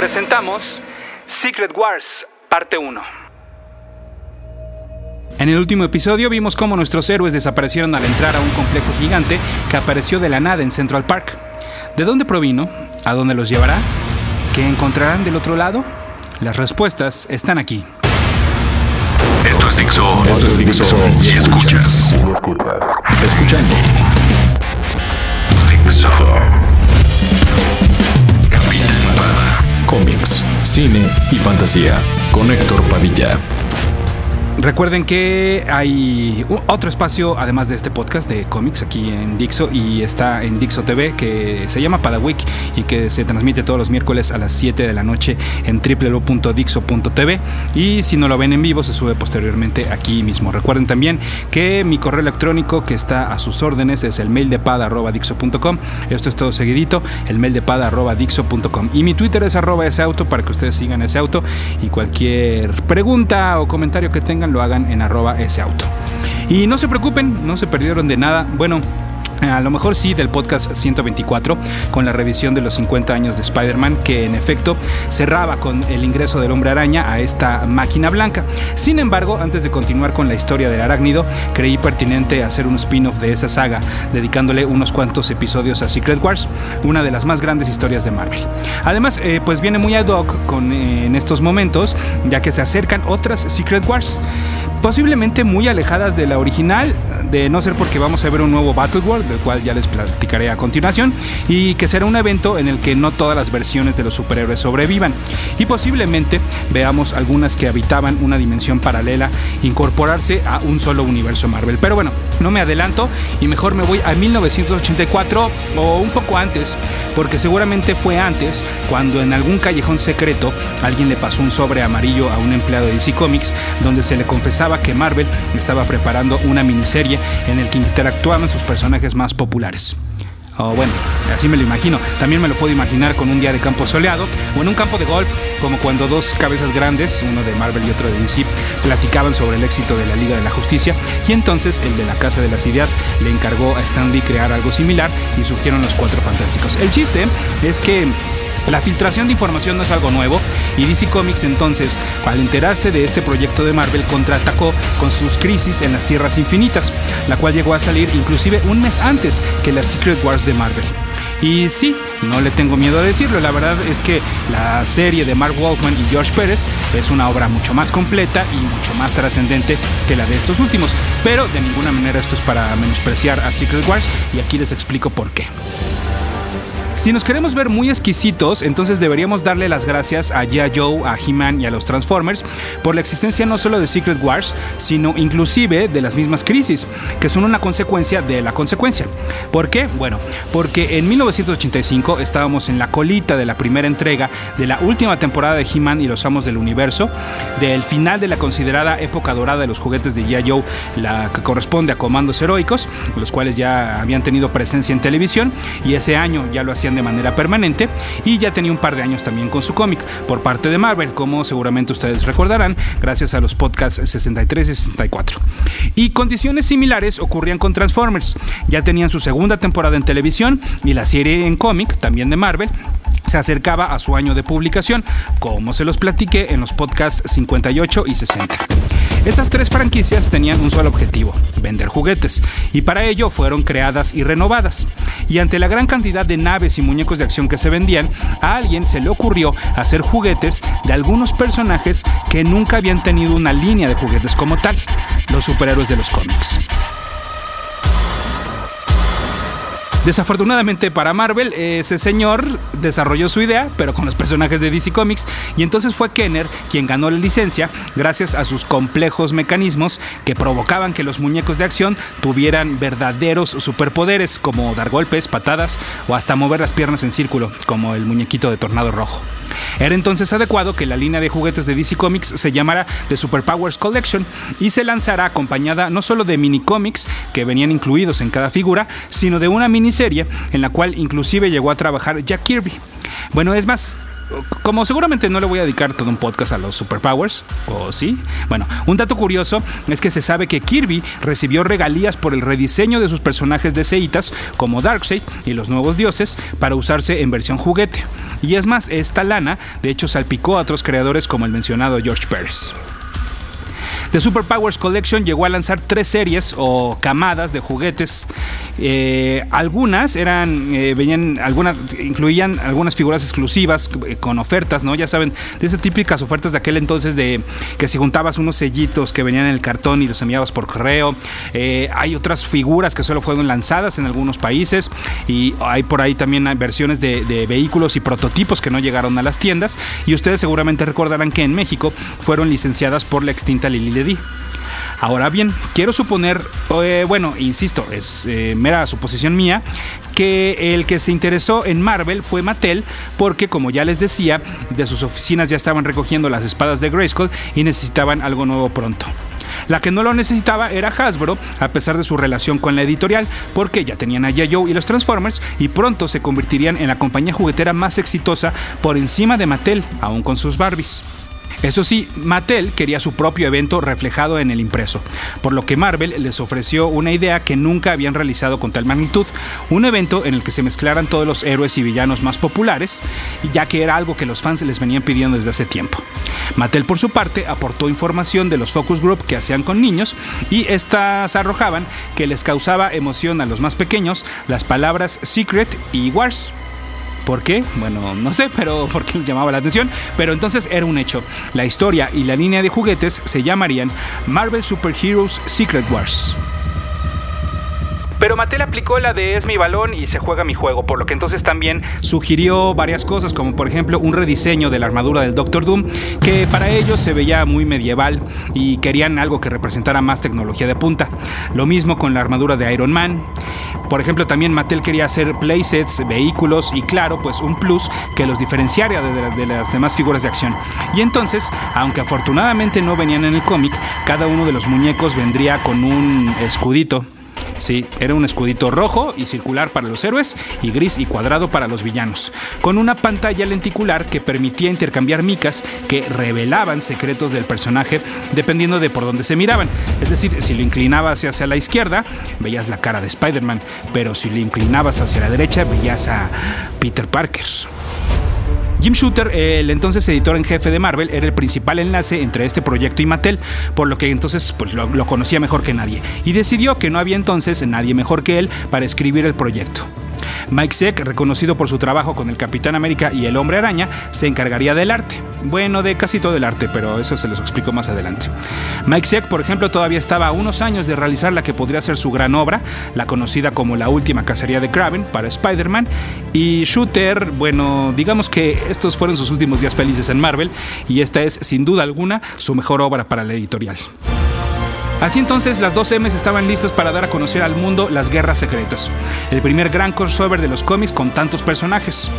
presentamos Secret Wars, parte 1. En el último episodio vimos cómo nuestros héroes desaparecieron al entrar a un complejo gigante que apareció de la nada en Central Park. ¿De dónde provino? ¿A dónde los llevará? ¿Qué encontrarán del otro lado? Las respuestas están aquí. Esto es Dixo. Esto es Dixo. Y escuchas. Escuchando. Dixo. Cómics, cine y fantasía. Con Héctor Padilla. Recuerden que hay otro espacio, además de este podcast de cómics, aquí en Dixo y está en Dixo TV, que se llama Padawick y que se transmite todos los miércoles a las 7 de la noche en www.dixo.tv. Y si no lo ven en vivo, se sube posteriormente aquí mismo. Recuerden también que mi correo electrónico que está a sus órdenes es el mail de pada.dixo.com. Esto es todo seguidito, el mail de pada.dixo.com. Y mi Twitter es arroba ese auto para que ustedes sigan ese auto y cualquier pregunta o comentario que tengan lo hagan en arroba ese auto. Y no se preocupen, no se perdieron de nada. Bueno, a lo mejor sí del podcast 124 con la revisión de los 50 años de Spider-Man que en efecto cerraba con el ingreso del hombre araña a esta máquina blanca. Sin embargo, antes de continuar con la historia del arácnido, creí pertinente hacer un spin-off de esa saga dedicándole unos cuantos episodios a Secret Wars, una de las más grandes historias de Marvel. Además, eh, pues viene muy ad hoc con, eh, en estos momentos ya que se acercan otras Secret Wars posiblemente muy alejadas de la original, de no ser porque vamos a ver un nuevo Battle World, del cual ya les platicaré a continuación, y que será un evento en el que no todas las versiones de los superhéroes sobrevivan, y posiblemente veamos algunas que habitaban una dimensión paralela incorporarse a un solo universo Marvel. Pero bueno, no me adelanto y mejor me voy a 1984 o un poco antes, porque seguramente fue antes cuando en algún callejón secreto alguien le pasó un sobre amarillo a un empleado de DC Comics donde se le confesaba que Marvel estaba preparando una miniserie en el que interactuaban sus personajes más populares. O bueno, así me lo imagino. También me lo puedo imaginar con un día de campo soleado o en un campo de golf, como cuando dos cabezas grandes, uno de Marvel y otro de DC, platicaban sobre el éxito de la Liga de la Justicia y entonces el de la Casa de las Ideas le encargó a Stan Lee crear algo similar y surgieron los Cuatro Fantásticos. El chiste es que la filtración de información no es algo nuevo y DC Comics entonces, al enterarse de este proyecto de Marvel, contraatacó con sus crisis en las Tierras Infinitas, la cual llegó a salir inclusive un mes antes que las Secret Wars de Marvel. Y sí, no le tengo miedo a decirlo, la verdad es que la serie de Mark Waltman y George Pérez es una obra mucho más completa y mucho más trascendente que la de estos últimos, pero de ninguna manera esto es para menospreciar a Secret Wars y aquí les explico por qué. Si nos queremos ver muy exquisitos, entonces deberíamos darle las gracias a G.I. Joe, a He-Man y a los Transformers por la existencia no solo de Secret Wars, sino inclusive de las mismas crisis, que son una consecuencia de la consecuencia. ¿Por qué? Bueno, porque en 1985 estábamos en la colita de la primera entrega de la última temporada de He-Man y los Amos del Universo, del final de la considerada época dorada de los juguetes de G.I. Joe, la que corresponde a Comandos Heroicos, los cuales ya habían tenido presencia en televisión, y ese año ya lo hacían de manera permanente y ya tenía un par de años también con su cómic por parte de Marvel, como seguramente ustedes recordarán, gracias a los podcasts 63 y 64. Y condiciones similares ocurrían con Transformers. Ya tenían su segunda temporada en televisión y la serie en cómic, también de Marvel, se acercaba a su año de publicación, como se los platiqué en los podcasts 58 y 60. Estas tres franquicias tenían un solo objetivo, vender juguetes, y para ello fueron creadas y renovadas. Y ante la gran cantidad de naves y muñecos de acción que se vendían, a alguien se le ocurrió hacer juguetes de algunos personajes que nunca habían tenido una línea de juguetes como tal, los superhéroes de los cómics. Desafortunadamente para Marvel, ese señor desarrolló su idea, pero con los personajes de DC Comics, y entonces fue Kenner quien ganó la licencia gracias a sus complejos mecanismos que provocaban que los muñecos de acción tuvieran verdaderos superpoderes, como dar golpes, patadas o hasta mover las piernas en círculo, como el muñequito de Tornado Rojo. Era entonces adecuado que la línea de juguetes de DC Comics se llamara The Superpowers Collection y se lanzara acompañada no solo de mini cómics que venían incluidos en cada figura, sino de una miniserie en la cual inclusive llegó a trabajar Jack Kirby. Bueno, es más, como seguramente no le voy a dedicar todo un podcast a los superpowers, o sí. Bueno, un dato curioso es que se sabe que Kirby recibió regalías por el rediseño de sus personajes de Seitas, como Darkseid y los nuevos dioses, para usarse en versión juguete. Y es más, esta lana de hecho salpicó a otros creadores como el mencionado George Pérez. The Superpowers Collection llegó a lanzar tres series o camadas de juguetes. Eh, algunas eran, eh, venían, algunas, incluían algunas figuras exclusivas eh, con ofertas, ¿no? Ya saben, de esas típicas ofertas de aquel entonces de que si juntabas unos sellitos que venían en el cartón y los enviabas por correo. hay otras figuras que solo fueron lanzadas en algunos países y hay por ahí también versiones de, de vehículos y prototipos que no llegaron a las tiendas. Y ustedes seguramente recordarán que en México fueron licenciadas por la extinta Lili Ahora bien, quiero suponer, eh, bueno, insisto, es eh, mera suposición mía, que el que se interesó en Marvel fue Mattel, porque como ya les decía, de sus oficinas ya estaban recogiendo las espadas de Grayskull y necesitaban algo nuevo pronto. La que no lo necesitaba era Hasbro, a pesar de su relación con la editorial, porque ya tenían a Yayo y los Transformers y pronto se convertirían en la compañía juguetera más exitosa por encima de Mattel, aún con sus Barbies. Eso sí, Mattel quería su propio evento reflejado en el impreso, por lo que Marvel les ofreció una idea que nunca habían realizado con tal magnitud, un evento en el que se mezclaran todos los héroes y villanos más populares, ya que era algo que los fans les venían pidiendo desde hace tiempo. Mattel por su parte aportó información de los focus group que hacían con niños y estas arrojaban que les causaba emoción a los más pequeños las palabras Secret y Wars. ¿Por qué? Bueno, no sé, pero porque les llamaba la atención. Pero entonces era un hecho. La historia y la línea de juguetes se llamarían Marvel Super Heroes Secret Wars. Pero Mattel aplicó la de es mi balón y se juega mi juego, por lo que entonces también sugirió varias cosas, como por ejemplo un rediseño de la armadura del Doctor Doom, que para ellos se veía muy medieval y querían algo que representara más tecnología de punta. Lo mismo con la armadura de Iron Man. Por ejemplo, también Mattel quería hacer playsets, vehículos y claro, pues un plus que los diferenciaría de las, de las demás figuras de acción. Y entonces, aunque afortunadamente no venían en el cómic, cada uno de los muñecos vendría con un escudito Sí, era un escudito rojo y circular para los héroes y gris y cuadrado para los villanos, con una pantalla lenticular que permitía intercambiar micas que revelaban secretos del personaje dependiendo de por dónde se miraban. Es decir, si lo inclinabas hacia la izquierda, veías la cara de Spider-Man, pero si lo inclinabas hacia la derecha, veías a Peter Parker. Jim Shooter, el entonces editor en jefe de Marvel, era el principal enlace entre este proyecto y Mattel, por lo que entonces pues, lo, lo conocía mejor que nadie, y decidió que no había entonces nadie mejor que él para escribir el proyecto. Mike Zeck, reconocido por su trabajo con el Capitán América y el Hombre Araña, se encargaría del arte. Bueno, de casi todo el arte, pero eso se los explico más adelante. Mike Zeck, por ejemplo, todavía estaba a unos años de realizar la que podría ser su gran obra, la conocida como La Última Cacería de Kraven para Spider-Man. Y Shooter, bueno, digamos que estos fueron sus últimos días felices en Marvel, y esta es, sin duda alguna, su mejor obra para la editorial. Así entonces las dos M's estaban listas para dar a conocer al mundo las guerras secretas, el primer gran crossover de los cómics con tantos personajes.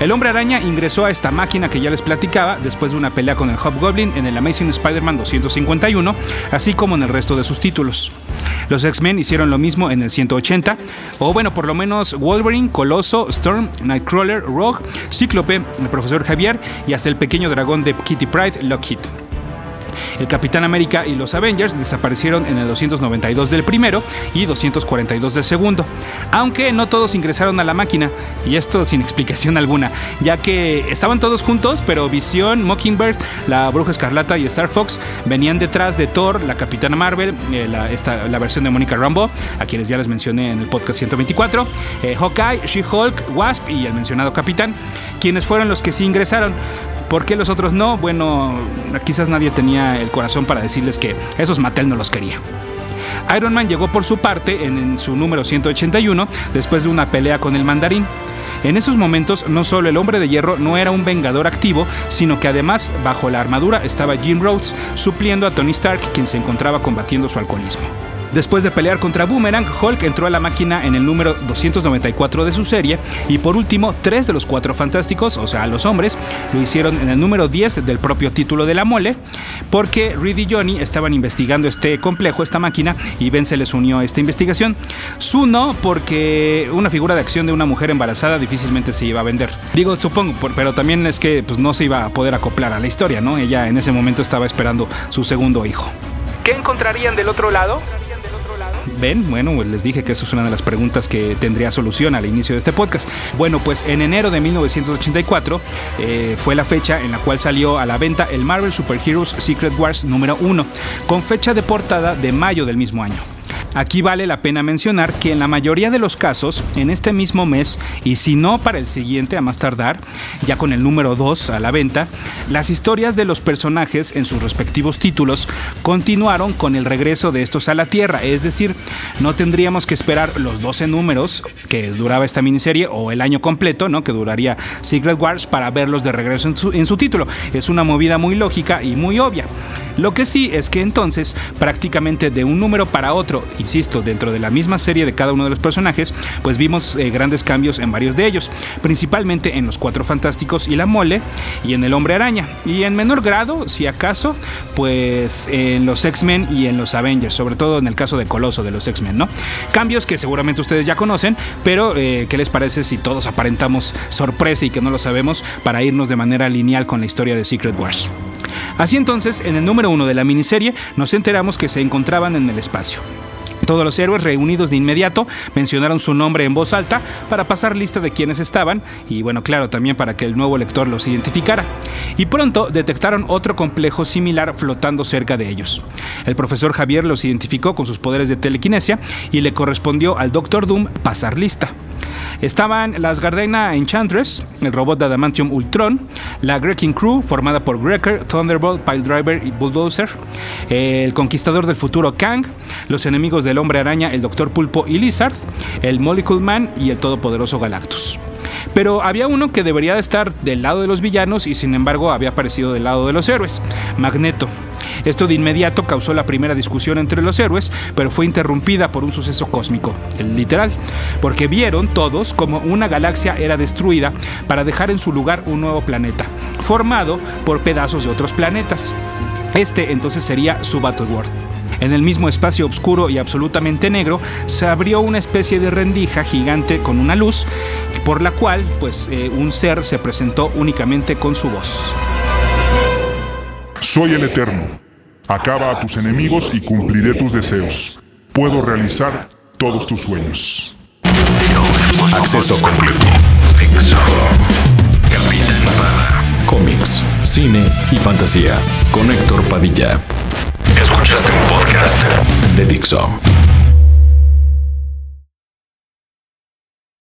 El hombre araña ingresó a esta máquina que ya les platicaba después de una pelea con el Hobgoblin en el Amazing Spider-Man 251, así como en el resto de sus títulos. Los X-Men hicieron lo mismo en el 180, o bueno, por lo menos Wolverine, Coloso, Storm, Nightcrawler, Rogue, Cíclope, el profesor Javier y hasta el pequeño dragón de Kitty Pride, Lockheed. El Capitán América y los Avengers desaparecieron en el 292 del primero y 242 del segundo, aunque no todos ingresaron a la máquina, y esto sin explicación alguna, ya que estaban todos juntos, pero Visión, Mockingbird, la Bruja Escarlata y Star Fox venían detrás de Thor, la Capitana Marvel, eh, la, versión de Mónica Rambo, a quienes ya les mencioné en el podcast 124, eh, Hawkeye, She-Hulk, Wasp y el mencionado Capitán, quienes fueron los que sí ingresaron. ¿Por qué los otros no? Bueno, quizás nadie tenía el corazón para decirles que esos Mattel no los quería. Iron Man llegó por su parte en, su número 181 después de una pelea con el mandarín. En esos momentos, no solo el hombre de hierro no era un vengador activo, sino que además, bajo la armadura estaba Jim Rhodes, supliendo a Tony Stark, quien se encontraba combatiendo su alcoholismo. Después de pelear contra Boomerang, Hulk entró a la máquina en el número 294 de su serie y por último, tres de los cuatro fantásticos, o sea, los hombres, lo hicieron en el número 10 del propio título de la mole, porque Reed y Johnny estaban investigando este complejo, esta máquina, y Ben se les unió a esta investigación. Su no, porque una figura de acción de una mujer embarazada difícilmente se iba a vender. Digo, supongo, pero también es que pues, no se iba a poder acoplar a la historia, ¿no? Ella en ese momento estaba esperando su segundo hijo. ¿Qué encontrarían del otro lado? ¿Ven? Bueno, pues les dije que eso es una de las preguntas que tendría solución al inicio de este podcast. Bueno, pues en enero de 1984 eh, fue la fecha en la cual salió a la venta el Marvel Super Heroes Secret Wars número 1, con fecha de portada de mayo del mismo año. Aquí vale la pena mencionar que en la mayoría de los casos, en este mismo mes, y si no para el siguiente a más tardar, ya con el número 2 a la venta, las historias de los personajes en sus respectivos títulos continuaron con el regreso de estos a la Tierra, es decir, no tendríamos que esperar los 12 números que duraba esta miniserie o el año completo, ¿no? que duraría Secret Wars para verlos de regreso en su, en su título. Es una movida muy lógica y muy obvia. Lo que sí es que entonces, prácticamente de un número para otro, insisto, dentro de la misma serie de cada uno de los personajes, pues vimos eh, grandes cambios en varios de ellos, principalmente en los Cuatro Fantásticos y la Mole y en el Hombre Araña, y en menor grado, si acaso, pues en los X-Men y en los Avengers, sobre todo en el caso de Coloso de los X-Men, ¿no? Cambios que seguramente ustedes ya conocen, pero eh, ¿qué les parece si todos aparentamos sorpresa y que no lo sabemos para irnos de manera lineal con la historia de Secret Wars? Así entonces, en el número uno de la miniserie, nos enteramos que se encontraban en el espacio. Todos los héroes reunidos de inmediato mencionaron su nombre en voz alta para pasar lista de quienes estaban y bueno, claro, también para que el nuevo lector los identificara. Y pronto detectaron otro complejo similar flotando cerca de ellos. El profesor Javier los identificó con sus poderes de telequinesia y le correspondió al Doctor Doom pasar lista. Estaban las Gardena Enchantress, el robot de Adamantium Ultron, la Greking Crew, formada por Greker, Thunderbolt, Piledriver y Bulldozer, el Conquistador del Futuro Kang, los enemigos del Hombre Araña, el Doctor Pulpo y Lizard, el Molecule Man y el Todopoderoso Galactus. Pero había uno que debería de estar del lado de los villanos y sin embargo había aparecido del lado de los héroes, Magneto. Esto de inmediato causó la primera discusión entre los héroes, pero fue interrumpida por un suceso cósmico, el literal, porque vieron todos como una galaxia era destruida para dejar en su lugar un nuevo planeta, formado por pedazos de otros planetas. Este entonces sería su Battleworld. En el mismo espacio oscuro y absolutamente negro se abrió una especie de rendija gigante con una luz, por la cual pues, eh, un ser se presentó únicamente con su voz. Soy el Eterno. Acaba a tus enemigos y cumpliré tus deseos. Puedo realizar todos tus sueños. Acceso completo. Capitán. Cómics, cine y fantasía con Héctor Padilla Escuchaste un podcast de Dixo.